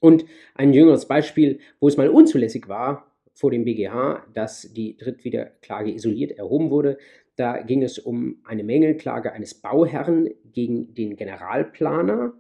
Und ein jüngeres Beispiel, wo es mal unzulässig war, vor dem BGH, dass die Drittwiederklage isoliert erhoben wurde. Da ging es um eine Mängelklage eines Bauherrn gegen den Generalplaner.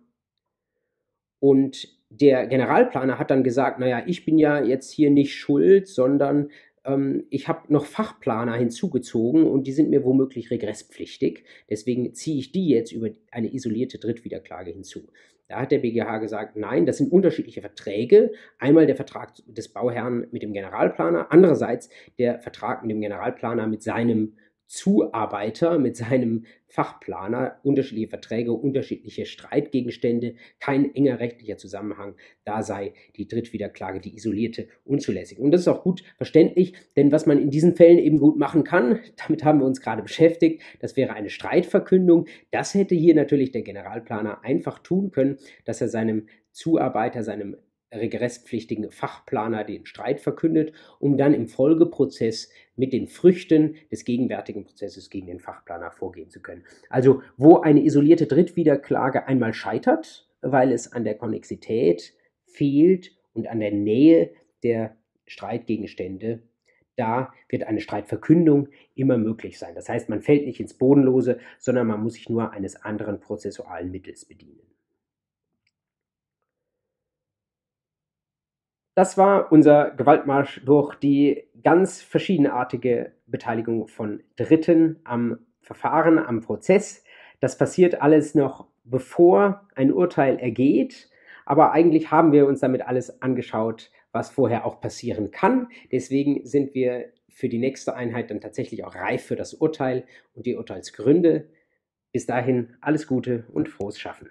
Und der Generalplaner hat dann gesagt, naja, ich bin ja jetzt hier nicht schuld, sondern ähm, ich habe noch Fachplaner hinzugezogen und die sind mir womöglich regresspflichtig. Deswegen ziehe ich die jetzt über eine isolierte Drittwiederklage hinzu. Da hat der BGH gesagt, nein, das sind unterschiedliche Verträge. Einmal der Vertrag des Bauherrn mit dem Generalplaner, andererseits der Vertrag mit dem Generalplaner mit seinem Zuarbeiter mit seinem Fachplaner, unterschiedliche Verträge, unterschiedliche Streitgegenstände, kein enger rechtlicher Zusammenhang, da sei die Drittwiederklage, die isolierte, unzulässig. Und das ist auch gut verständlich, denn was man in diesen Fällen eben gut machen kann, <laughs> damit haben wir uns gerade beschäftigt, das wäre eine Streitverkündung. Das hätte hier natürlich der Generalplaner einfach tun können, dass er seinem Zuarbeiter, seinem regresspflichtigen Fachplaner den Streit verkündet, um dann im Folgeprozess mit den Früchten des gegenwärtigen Prozesses gegen den Fachplaner vorgehen zu können. Also wo eine isolierte Drittwiederklage einmal scheitert, weil es an der Konnexität fehlt und an der Nähe der Streitgegenstände, da wird eine Streitverkündung immer möglich sein. Das heißt, man fällt nicht ins Bodenlose, sondern man muss sich nur eines anderen prozessualen Mittels bedienen. Das war unser Gewaltmarsch durch die ganz verschiedenartige Beteiligung von Dritten am Verfahren, am Prozess. Das passiert alles noch bevor ein Urteil ergeht, aber eigentlich haben wir uns damit alles angeschaut, was vorher auch passieren kann. Deswegen sind wir für die nächste Einheit dann tatsächlich auch reif für das Urteil und die Urteilsgründe. Bis dahin alles Gute und frohes Schaffen.